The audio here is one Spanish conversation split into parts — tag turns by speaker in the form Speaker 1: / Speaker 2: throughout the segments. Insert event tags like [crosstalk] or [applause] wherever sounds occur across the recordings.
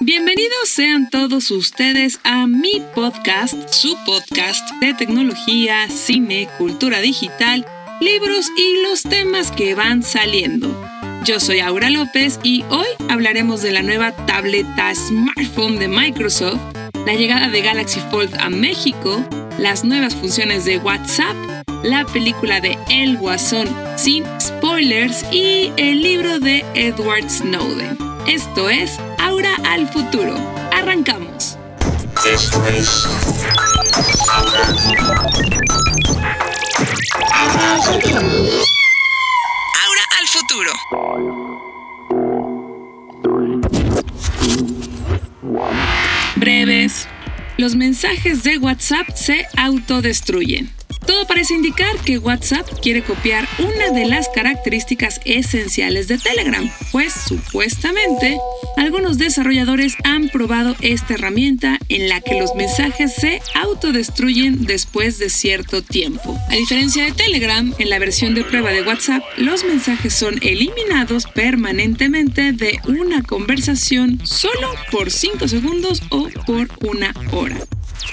Speaker 1: Bienvenidos sean todos ustedes a mi podcast, su podcast de tecnología, cine, cultura digital, libros y los temas que van saliendo. Yo soy Aura López y hoy hablaremos de la nueva tableta smartphone de Microsoft, la llegada de Galaxy Fold a México, las nuevas funciones de WhatsApp, la película de El Guasón sin spoilers y el libro de Edward Snowden. Esto es Aura al futuro. Arrancamos. Esto es Aura al futuro. Breves. Los mensajes de WhatsApp se autodestruyen. Todo parece indicar que WhatsApp quiere copiar una de las características esenciales de Telegram, pues supuestamente algunos desarrolladores han probado esta herramienta en la que los mensajes se autodestruyen después de cierto tiempo. A diferencia de Telegram, en la versión de prueba de WhatsApp, los mensajes son eliminados permanentemente de una conversación solo por 5 segundos o por una hora.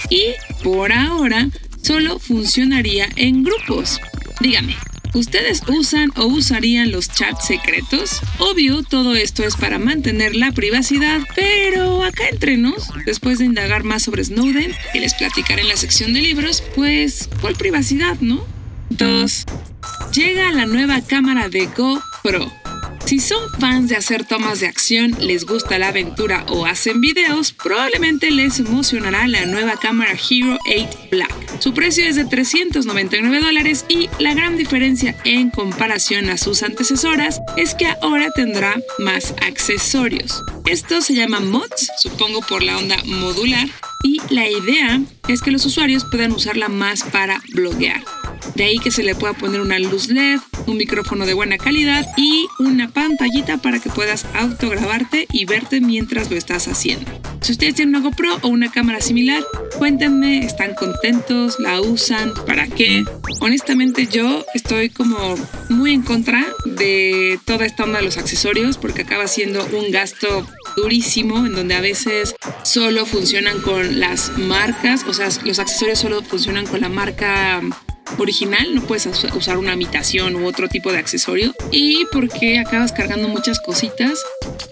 Speaker 1: Y por ahora, solo funcionaría en grupos. Dígame, ¿Ustedes usan o usarían los chats secretos? Obvio, todo esto es para mantener la privacidad, pero acá entre nos, después de indagar más sobre Snowden y les platicaré en la sección de libros, pues, ¿cuál privacidad, no? 2. Llega la nueva cámara de GoPro. Si son fans de hacer tomas de acción, les gusta la aventura o hacen videos, probablemente les emocionará la nueva cámara Hero 8 Black. Su precio es de 399 dólares y la gran diferencia en comparación a sus antecesoras es que ahora tendrá más accesorios. Esto se llama mods, supongo por la onda modular, y la idea es que los usuarios puedan usarla más para bloguear. De ahí que se le pueda poner una luz LED, un micrófono de buena calidad y una pantallita para que puedas autograbarte y verte mientras lo estás haciendo. Si ustedes tienen una GoPro o una cámara similar, cuéntenme, ¿están contentos? ¿La usan? ¿Para qué? Honestamente yo estoy como muy en contra de toda esta onda de los accesorios porque acaba siendo un gasto durísimo en donde a veces solo funcionan con las marcas, o sea, los accesorios solo funcionan con la marca original, no puedes usar una imitación u otro tipo de accesorio y porque acabas cargando muchas cositas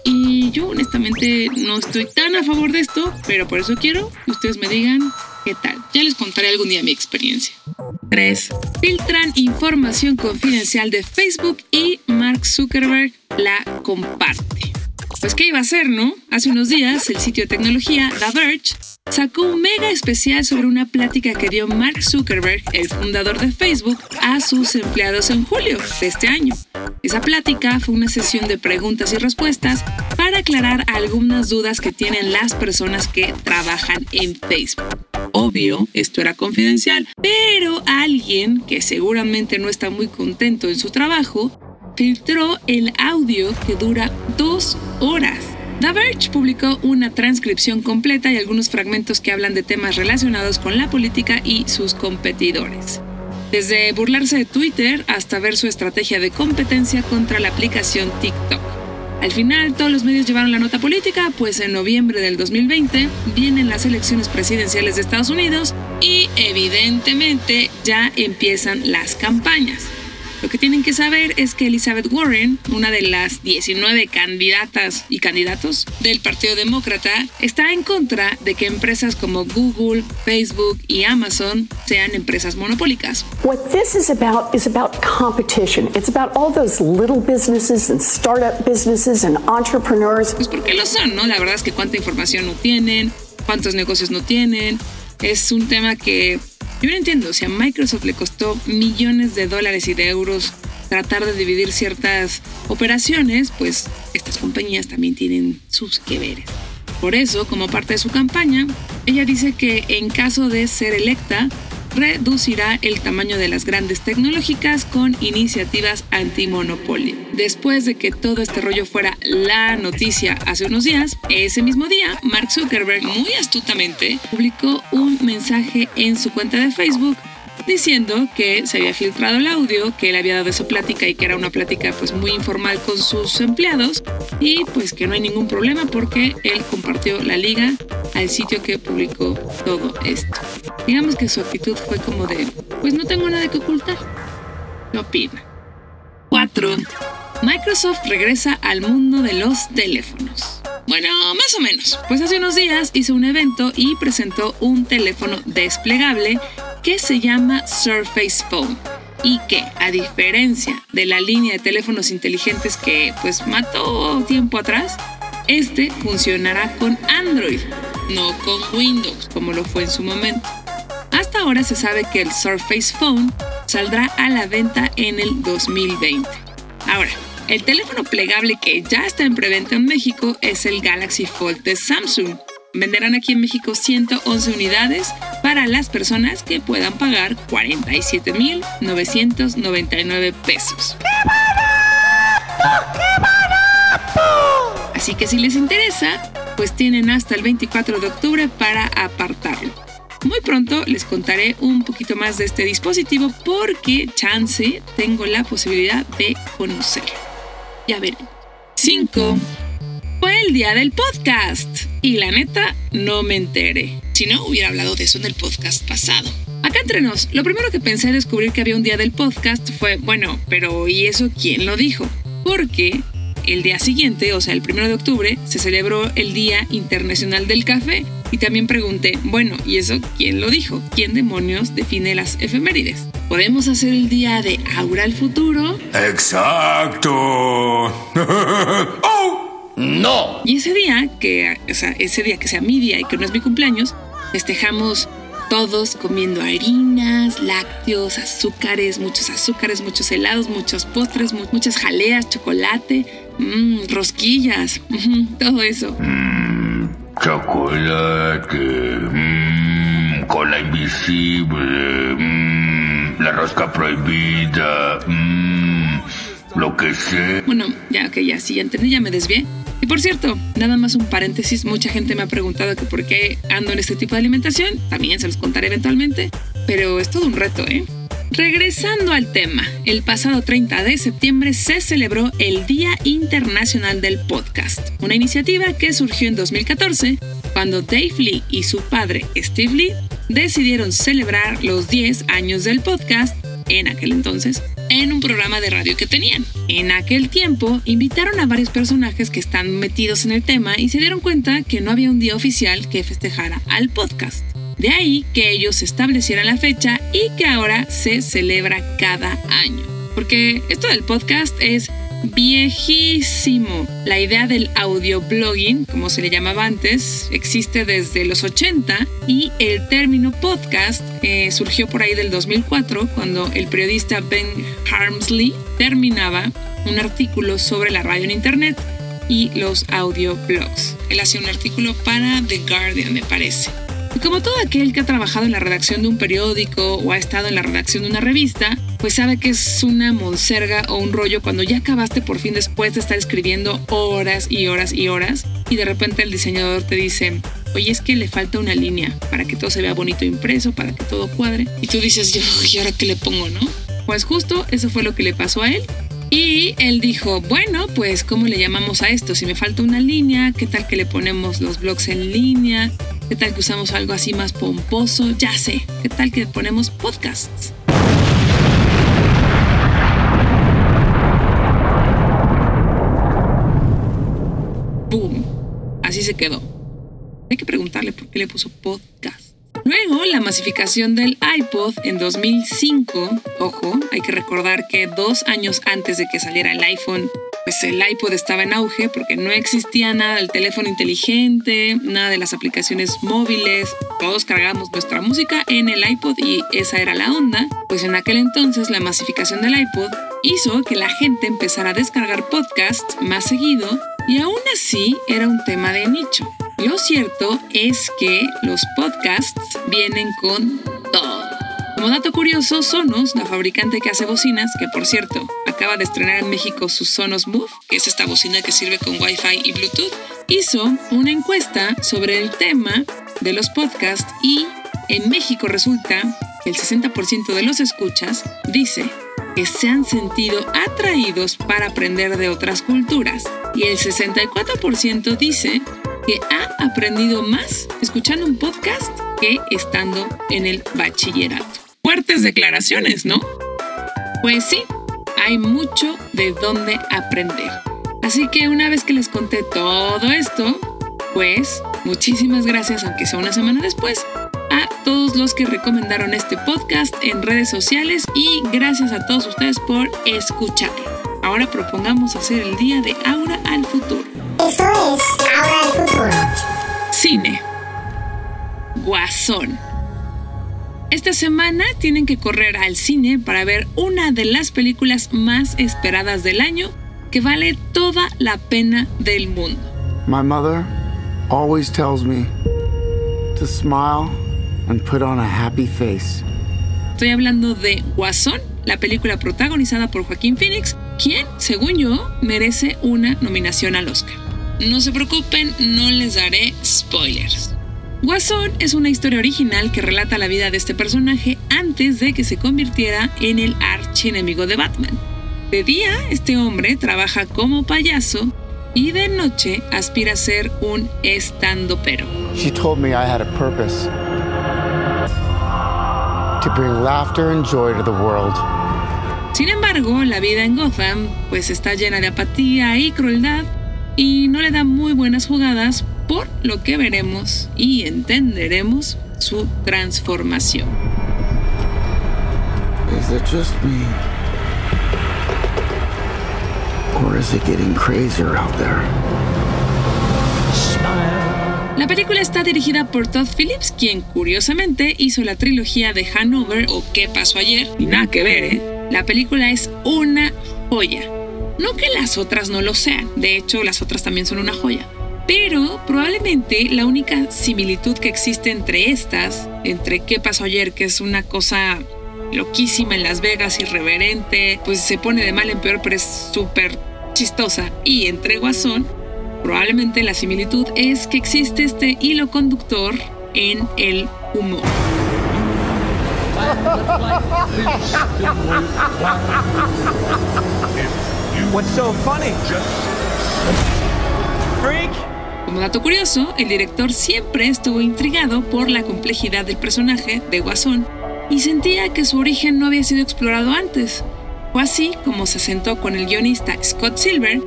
Speaker 1: y yo honestamente no estoy tan a favor de esto, pero por eso quiero que ustedes me digan qué tal. Ya les contaré algún día mi experiencia. 3. Filtran información confidencial de Facebook y Mark Zuckerberg la comparte. Pues qué iba a ser, ¿no? Hace unos días el sitio de tecnología The Verge sacó un mega especial sobre una plática que dio Mark Zuckerberg, el fundador de Facebook, a sus empleados en julio de este año. Esa plática fue una sesión de preguntas y respuestas para aclarar algunas dudas que tienen las personas que trabajan en Facebook. Obvio, esto era confidencial, pero alguien que seguramente no está muy contento en su trabajo, filtró el audio que dura dos horas The Verge publicó una transcripción completa y algunos fragmentos que hablan de temas relacionados con la política y sus competidores. Desde burlarse de Twitter hasta ver su estrategia de competencia contra la aplicación TikTok. Al final, todos los medios llevaron la nota política, pues en noviembre del 2020 vienen las elecciones presidenciales de Estados Unidos y evidentemente ya empiezan las campañas. Lo que tienen que saber es que Elizabeth Warren, una de las 19 candidatas y candidatos del Partido Demócrata, está en contra de que empresas como Google, Facebook y Amazon sean empresas monopólicas.
Speaker 2: What this is about is about competition. It's about all those little businesses and startup businesses and entrepreneurs.
Speaker 1: Pues porque lo son, ¿no? La verdad es que cuánta información no tienen, cuántos negocios no tienen. Es un tema que yo no entiendo, si a Microsoft le costó millones de dólares y de euros tratar de dividir ciertas operaciones, pues estas compañías también tienen sus que veres. Por eso, como parte de su campaña, ella dice que en caso de ser electa, reducirá el tamaño de las grandes tecnológicas con iniciativas antimonopolio. Después de que todo este rollo fuera la noticia hace unos días, ese mismo día, Mark Zuckerberg muy astutamente publicó un mensaje en su cuenta de Facebook diciendo que se había filtrado el audio, que él había dado esa plática y que era una plática pues muy informal con sus empleados y pues que no hay ningún problema porque él compartió la liga al sitio que publicó todo esto. Digamos que su actitud fue como de, pues no tengo nada que ocultar. ¿Qué opina? 4. Microsoft regresa al mundo de los teléfonos. Bueno, más o menos. Pues hace unos días hizo un evento y presentó un teléfono desplegable que se llama Surface Phone y que, a diferencia de la línea de teléfonos inteligentes que pues mató tiempo atrás, este funcionará con Android, no con Windows como lo fue en su momento. Hasta ahora se sabe que el Surface Phone saldrá a la venta en el 2020. Ahora, el teléfono plegable que ya está en preventa en México es el Galaxy Fold de Samsung. Venderán aquí en México 111 unidades para las personas que puedan pagar 47.999 pesos. ¡Qué barato! ¡Qué barato! Así que si les interesa, pues tienen hasta el 24 de octubre para apartarlo. Muy pronto les contaré un poquito más de este dispositivo porque chance tengo la posibilidad de conocerlo. Ya verán. 5. Fue el día del podcast y la neta no me enteré. Si no, hubiera hablado de eso en el podcast pasado. Acá entre nos, lo primero que pensé al descubrir que había un día del podcast fue, bueno, pero ¿y eso quién lo dijo? Porque el día siguiente, o sea, el primero de octubre, se celebró el Día Internacional del Café. Y también pregunté, bueno, ¿y eso quién lo dijo? ¿Quién demonios define las efemérides? ¿Podemos hacer el día de Aura al futuro?
Speaker 3: Exacto. No.
Speaker 1: Y ese día, que, o sea, ese día que sea mi día y que no es mi cumpleaños, festejamos todos comiendo harinas, lácteos, azúcares, muchos azúcares, muchos helados, muchos postres, muchas jaleas, chocolate, mmm, rosquillas, [laughs] todo eso.
Speaker 3: Mmm, chocolate, mmm, cola invisible, mmm, la rosca prohibida, mmm, lo que sé.
Speaker 1: Bueno, ya, que ya, sí, ya entendí, ya me desvié. Y por cierto, nada más un paréntesis, mucha gente me ha preguntado que por qué ando en este tipo de alimentación, también se los contaré eventualmente, pero es todo un reto, ¿eh? Regresando al tema, el pasado 30 de septiembre se celebró el Día Internacional del Podcast, una iniciativa que surgió en 2014 cuando Dave Lee y su padre Steve Lee decidieron celebrar los 10 años del podcast en aquel entonces en un programa de radio que tenían. En aquel tiempo invitaron a varios personajes que están metidos en el tema y se dieron cuenta que no había un día oficial que festejara al podcast. De ahí que ellos establecieran la fecha y que ahora se celebra cada año. Porque esto del podcast es viejísimo. La idea del audio blogging, como se le llamaba antes, existe desde los 80 y el término podcast eh, surgió por ahí del 2004 cuando el periodista Ben Harmsley terminaba un artículo sobre la radio en internet y los audio blogs. Él hacía un artículo para The Guardian, me parece. Y como todo aquel que ha trabajado en la redacción de un periódico o ha estado en la redacción de una revista, pues sabe que es una monserga o un rollo cuando ya acabaste por fin después de estar escribiendo horas y horas y horas y de repente el diseñador te dice, oye es que le falta una línea para que todo se vea bonito impreso, para que todo cuadre. Y tú dices, yo, ¿y ahora qué le pongo, no? Pues justo eso fue lo que le pasó a él. Y él dijo, bueno, pues ¿cómo le llamamos a esto? Si me falta una línea, ¿qué tal que le ponemos los blogs en línea? ¿Qué tal que usamos algo así más pomposo? Ya sé. ¿Qué tal que ponemos podcasts? ¡Boom! Así se quedó. Hay que preguntarle por qué le puso podcast. Luego, la masificación del iPod en 2005. Ojo, hay que recordar que dos años antes de que saliera el iPhone, pues el iPod estaba en auge porque no existía nada del teléfono inteligente, nada de las aplicaciones móviles. Todos cargamos nuestra música en el iPod y esa era la onda. Pues en aquel entonces la masificación del iPod hizo que la gente empezara a descargar podcasts más seguido y aún así era un tema de nicho. Lo cierto es que los podcasts vienen con todo. Como dato curioso, Sonos, la fabricante que hace bocinas, que por cierto acaba de estrenar en México su Sonos Move, que es esta bocina que sirve con Wi-Fi y Bluetooth, hizo una encuesta sobre el tema de los podcasts y en México resulta que el 60% de los escuchas dice que se han sentido atraídos para aprender de otras culturas y el 64% dice que ha aprendido más escuchando un podcast que estando en el bachillerato. Fuertes declaraciones, ¿no? Pues sí, hay mucho de dónde aprender. Así que una vez que les conté todo esto, pues muchísimas gracias, aunque sea una semana después, a todos los que recomendaron este podcast en redes sociales y gracias a todos ustedes por escucharlo. Ahora propongamos hacer el día de Aura al futuro.
Speaker 4: Esto es Aura al futuro.
Speaker 1: Cine. Guasón. Esta semana tienen que correr al cine para ver una de las películas más esperadas del año que vale toda la pena del mundo.
Speaker 5: My mother always tells me to smile and put on a happy face.
Speaker 1: Estoy hablando de Guasón, la película protagonizada por Joaquín Phoenix, quien, según yo, merece una nominación al Oscar. No se preocupen, no les daré spoilers. Guasón es una historia original que relata la vida de este personaje antes de que se convirtiera en el archienemigo de Batman. De día, este hombre trabaja como payaso y de noche aspira a ser un estandopero.
Speaker 5: She told me I had a purpose to bring laughter and joy to the world.
Speaker 1: Sin embargo, la vida en Gotham pues está llena de apatía y crueldad y no le da muy buenas jugadas por lo que veremos y entenderemos su transformación.
Speaker 5: Is it just me? Or is it getting crazier out there?
Speaker 1: La película está dirigida por Todd Phillips, quien curiosamente hizo la trilogía de Hanover o ¿Qué pasó ayer? Y nada que ver, ¿eh? La película es una joya. No que las otras no lo sean, de hecho las otras también son una joya. Pero probablemente la única similitud que existe entre estas, entre qué pasó ayer, que es una cosa loquísima en Las Vegas, irreverente, pues se pone de mal en peor, pero es súper chistosa, y entre Guasón, probablemente la similitud es que existe este hilo conductor en el humor.
Speaker 6: What's so funny? Freak!
Speaker 1: Como dato curioso, el director siempre estuvo intrigado por la complejidad del personaje de Guasón y sentía que su origen no había sido explorado antes. Fue así como se sentó con el guionista Scott Silver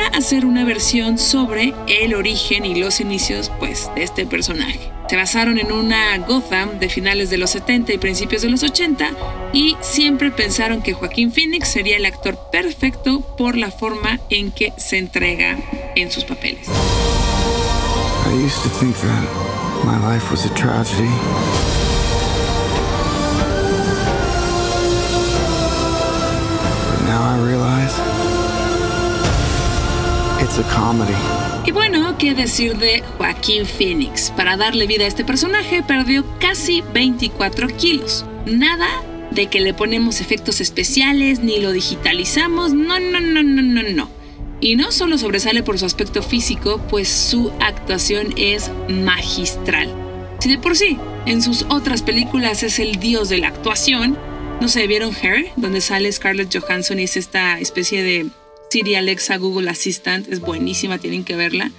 Speaker 1: para hacer una versión sobre el origen y los inicios pues, de este personaje. Se basaron en una Gotham de finales de los 70 y principios de los 80 y siempre pensaron que Joaquín Phoenix sería el actor perfecto por la forma en que se entrega en sus papeles.
Speaker 5: I used to think that my life was a tragedy. But now I realize it's a comedy.
Speaker 1: Y bueno, qué decir de Joaquín Phoenix. Para darle vida a este personaje perdió casi 24 kilos. Nada de que le ponemos efectos especiales ni lo digitalizamos. No, no, no, no, no, no. Y no solo sobresale por su aspecto físico, pues su actuación es magistral. Si de por sí en sus otras películas es el dios de la actuación, no sé, ¿vieron Hair? Donde sale Scarlett Johansson y es esta especie de Siri Alexa Google Assistant. Es buenísima, tienen que verla.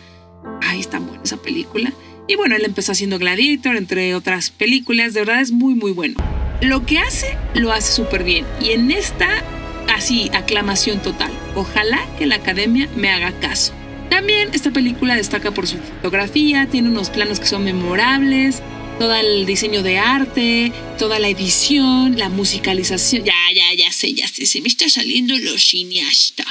Speaker 1: Ay, está buena esa película. Y bueno, él empezó haciendo Gladiator, entre otras películas. De verdad es muy, muy bueno. Lo que hace, lo hace súper bien. Y en esta, así, aclamación total. Ojalá que la academia me haga caso. También esta película destaca por su fotografía, tiene unos planos que son memorables, todo el diseño de arte, toda la edición, la musicalización. Ya, ya, ya sé, ya sé, se me está saliendo lo cineasta.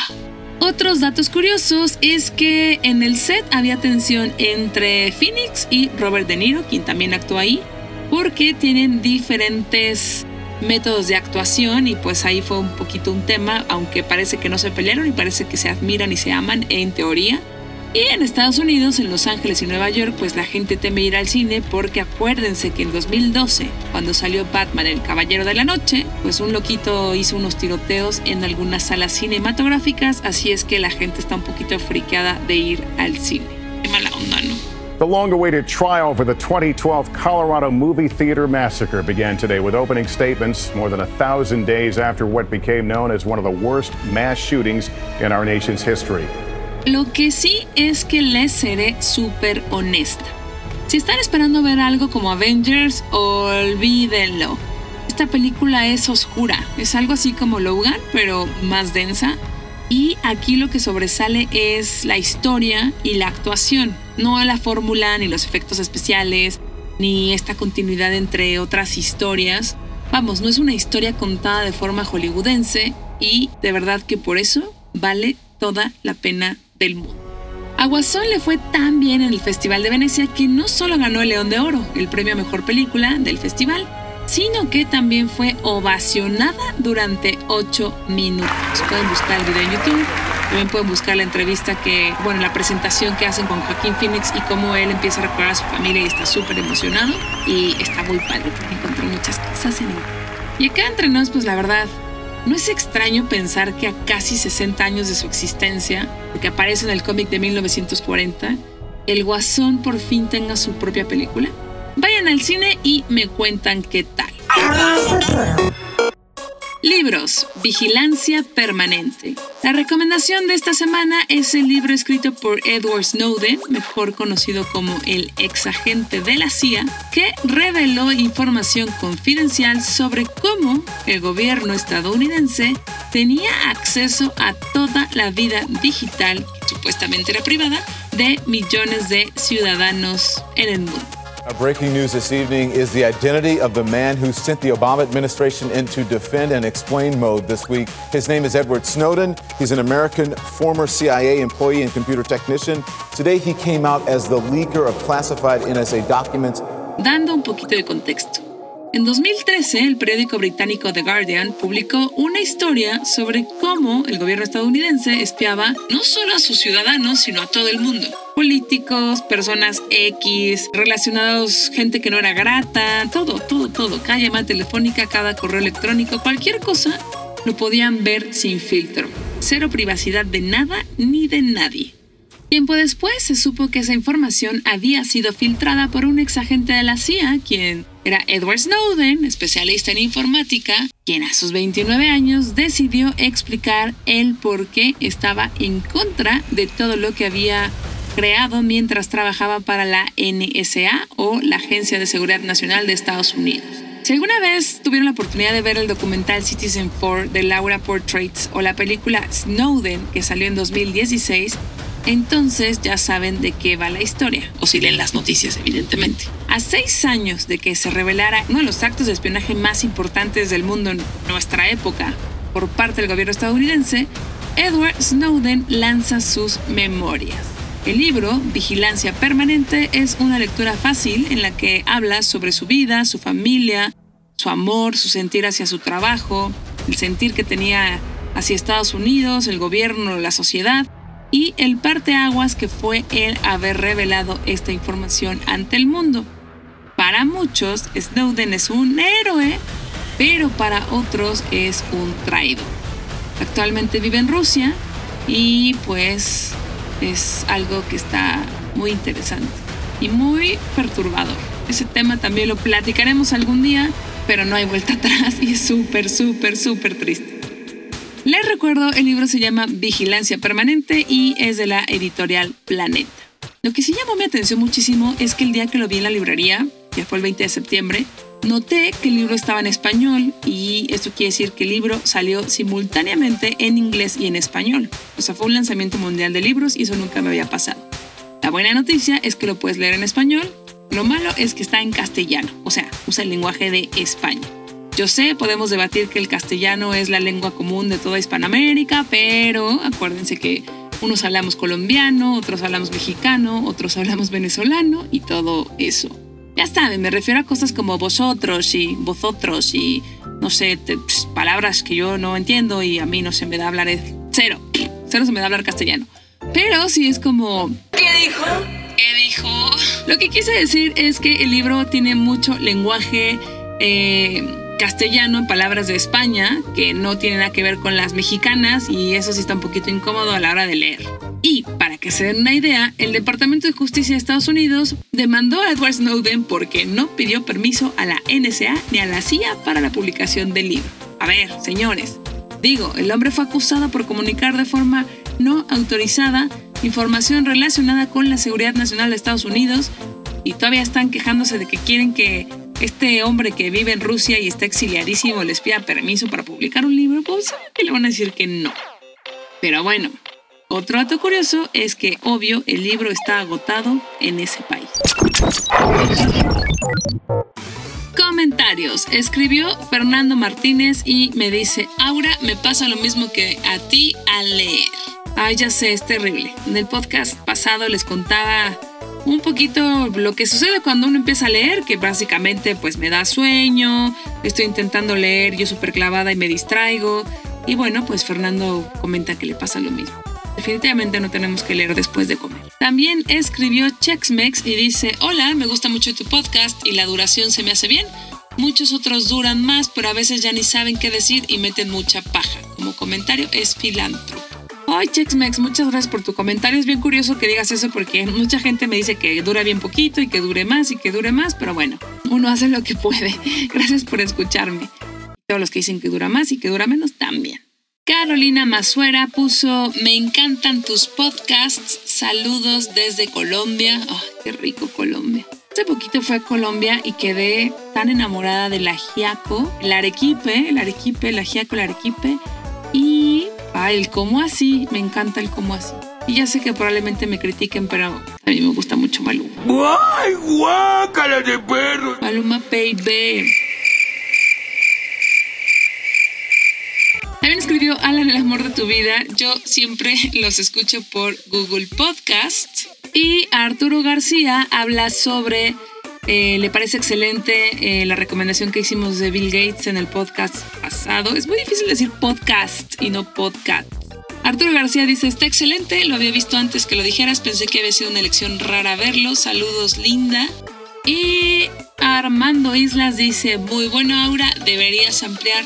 Speaker 1: Otros datos curiosos es que en el set había tensión entre Phoenix y Robert De Niro, quien también actuó ahí, porque tienen diferentes métodos de actuación y pues ahí fue un poquito un tema, aunque parece que no se pelearon y parece que se admiran y se aman en teoría. Y en Estados Unidos, en Los Ángeles y Nueva York, pues la gente teme ir al cine porque acuérdense que en 2012, cuando salió Batman el Caballero de la Noche, pues un loquito hizo unos tiroteos en algunas salas cinematográficas, así es que la gente está un poquito friqueada de ir al cine. Qué mala onda, ¿no?
Speaker 7: The long awaited trial for the 2012 Colorado movie theater massacre began today with opening statements more than a thousand days after what became known as one of the worst mass shootings in our nation's history.
Speaker 1: Lo que sí es que les seré súper honesta. Si están esperando ver algo como Avengers, olvídenlo. Esta película es oscura, es algo así como Logan, pero más densa y aquí lo que sobresale es la historia y la actuación, no la fórmula, ni los efectos especiales, ni esta continuidad entre otras historias. Vamos, no es una historia contada de forma hollywoodense y de verdad que por eso vale toda la pena del mundo. A Guasón le fue tan bien en el Festival de Venecia que no solo ganó el León de Oro, el premio a mejor película del festival, sino que también fue ovacionada durante 8 minutos. Pueden buscar el video en YouTube, también pueden buscar la entrevista que, bueno, la presentación que hacen con Joaquín Phoenix y cómo él empieza a recordar a su familia y está súper emocionado. Y está muy padre porque encontré muchas cosas en él. Y acá entre nos, pues la verdad, no es extraño pensar que a casi 60 años de su existencia, porque aparece en el cómic de 1940, el Guasón por fin tenga su propia película. Vayan al cine y me cuentan qué tal. Libros, Vigilancia Permanente. La recomendación de esta semana es el libro escrito por Edward Snowden, mejor conocido como el exagente de la CIA, que reveló información confidencial sobre cómo el gobierno estadounidense tenía acceso a toda la vida digital, que supuestamente era privada, de millones de ciudadanos en el mundo.
Speaker 8: Our breaking news this evening is the identity of the man who sent the Obama administration into defend and explain mode this week. His name is Edward Snowden. He's an American former CIA employee and computer technician. Today he came out as the leaker of classified NSA documents.
Speaker 1: Dando un poquito de contexto. En 2013, el periódico británico The Guardian publicó una historia sobre cómo el gobierno estadounidense espiaba no solo a sus ciudadanos, sino a todo el mundo. Políticos, personas X, relacionados, gente que no era grata, todo, todo, todo. Cada llamada telefónica, cada correo electrónico, cualquier cosa, lo podían ver sin filtro. Cero privacidad de nada ni de nadie. Tiempo después se supo que esa información había sido filtrada por un exagente de la CIA, quien era Edward Snowden, especialista en informática, quien a sus 29 años decidió explicar el por qué estaba en contra de todo lo que había creado mientras trabajaba para la NSA o la Agencia de Seguridad Nacional de Estados Unidos. Si alguna vez tuvieron la oportunidad de ver el documental Citizen 4 de Laura Portraits o la película Snowden que salió en 2016, entonces ya saben de qué va la historia, o si leen las noticias, evidentemente. A seis años de que se revelara uno de los actos de espionaje más importantes del mundo en nuestra época por parte del gobierno estadounidense, Edward Snowden lanza sus memorias. El libro, Vigilancia Permanente, es una lectura fácil en la que habla sobre su vida, su familia, su amor, su sentir hacia su trabajo, el sentir que tenía hacia Estados Unidos, el gobierno, la sociedad y el parteaguas que fue el haber revelado esta información ante el mundo. Para muchos, Snowden es un héroe, pero para otros es un traidor. Actualmente vive en Rusia y pues es algo que está muy interesante y muy perturbador. Ese tema también lo platicaremos algún día, pero no hay vuelta [laughs] atrás y es súper, súper, súper triste. Les recuerdo, el libro se llama Vigilancia Permanente y es de la editorial Planeta. Lo que sí llamó mi atención muchísimo es que el día que lo vi en la librería, que fue el 20 de septiembre, noté que el libro estaba en español y esto quiere decir que el libro salió simultáneamente en inglés y en español. O sea, fue un lanzamiento mundial de libros y eso nunca me había pasado. La buena noticia es que lo puedes leer en español. Lo malo es que está en castellano, o sea, usa el lenguaje de España. Yo sé, podemos debatir que el castellano es la lengua común de toda Hispanoamérica, pero acuérdense que unos hablamos colombiano, otros hablamos mexicano, otros hablamos venezolano y todo eso. Ya saben, me refiero a cosas como vosotros y vosotros y no sé, palabras que yo no entiendo y a mí no se me da hablar cero, cero se me da hablar castellano. Pero sí es como... ¿Qué dijo? ¿Qué dijo? Lo que quise decir es que el libro tiene mucho lenguaje... Eh, castellano en palabras de España que no tienen nada que ver con las mexicanas y eso sí está un poquito incómodo a la hora de leer. Y para que se den una idea, el Departamento de Justicia de Estados Unidos demandó a Edward Snowden porque no pidió permiso a la NSA ni a la CIA para la publicación del libro. A ver, señores, digo, el hombre fue acusado por comunicar de forma no autorizada información relacionada con la seguridad nacional de Estados Unidos y todavía están quejándose de que quieren que este hombre que vive en Rusia y está exiliadísimo les pida permiso para publicar un libro, pues que le van a decir que no. Pero bueno, otro dato curioso es que, obvio, el libro está agotado en ese país. Comentarios. Escribió Fernando Martínez y me dice, Aura, me pasa lo mismo que a ti al leer. Ay, ya sé, es terrible. En el podcast pasado les contaba un poquito lo que sucede cuando uno empieza a leer, que básicamente pues me da sueño, estoy intentando leer, yo súper clavada y me distraigo. Y bueno, pues Fernando comenta que le pasa lo mismo. Definitivamente no tenemos que leer después de comer. También escribió Chexmex y dice, hola, me gusta mucho tu podcast y la duración se me hace bien. Muchos otros duran más, pero a veces ya ni saben qué decir y meten mucha paja. Como comentario es filántropo. Ay, Chexmex, muchas gracias por tu comentario. Es bien curioso que digas eso porque mucha gente me dice que dura bien poquito y que dure más y que dure más, pero bueno, uno hace lo que puede. [laughs] Gracias por escucharme. Todos los que dicen que dura más y que dura menos también. Carolina Mazuera puso, me encantan tus podcasts, saludos desde Colombia. Ay, qué rico Colombia. Hace poquito fue a Colombia y quedé tan enamorada de la Giaco, el arequipe, el arequipe, el ajiaco, el arequipe. Y El cómo así, me encanta el cómo así. Y ya sé que probablemente me critiquen, pero a mí me gusta mucho Maluma.
Speaker 3: ¡Guay, guácala de perro!
Speaker 1: Maluma Baby. También escribió Alan, el amor de tu vida. Yo siempre los escucho por Google Podcast. Y Arturo García habla sobre eh, le parece excelente eh, la recomendación que hicimos de Bill Gates en el podcast pasado. Es muy difícil decir podcast y no podcast. Arturo García dice, está excelente, lo había visto antes que lo dijeras, pensé que había sido una elección rara verlo. Saludos, linda. Y Armando Islas dice, muy bueno, Aura, deberías ampliar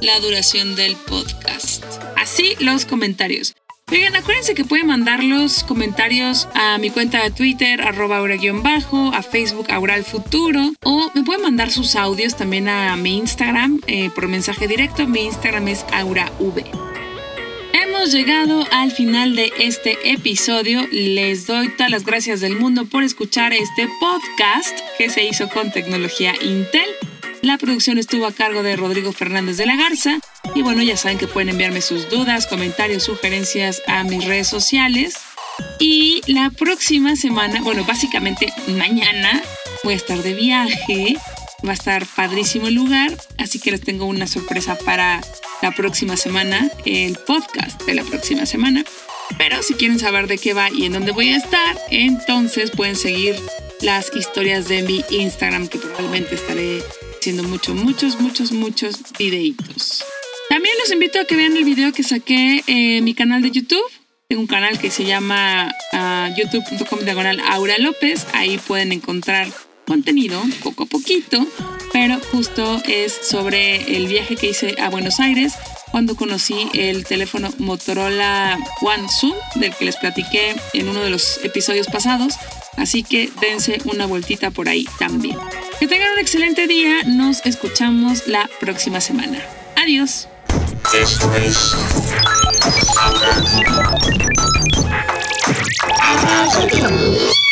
Speaker 1: la duración del podcast. Así los comentarios. Oigan, acuérdense que pueden mandar los comentarios a mi cuenta de Twitter, arroba aura-bajo, a Facebook Aura Futuro, o me pueden mandar sus audios también a mi Instagram eh, por mensaje directo. Mi Instagram es AuraV. Hemos llegado al final de este episodio. Les doy todas las gracias del mundo por escuchar este podcast que se hizo con tecnología Intel. La producción estuvo a cargo de Rodrigo Fernández de la Garza. Y bueno, ya saben que pueden enviarme sus dudas, comentarios, sugerencias a mis redes sociales. Y la próxima semana, bueno, básicamente mañana voy a estar de viaje. Va a estar padrísimo el lugar, así que les tengo una sorpresa para la próxima semana, el podcast de la próxima semana. Pero si quieren saber de qué va y en dónde voy a estar, entonces pueden seguir las historias de mi Instagram, que probablemente estaré haciendo muchos, muchos, muchos, muchos videitos. También los invito a que vean el video que saqué en mi canal de YouTube. Tengo un canal que se llama uh, youtube.com diagonal Aura López. Ahí pueden encontrar contenido poco a poquito, pero justo es sobre el viaje que hice a Buenos Aires cuando conocí el teléfono Motorola One Zoom del que les platiqué en uno de los episodios pasados. Así que dense una vueltita por ahí también. Que tengan un excelente día. Nos escuchamos la próxima semana. Adiós.
Speaker 4: Esto es Ahora. Ahora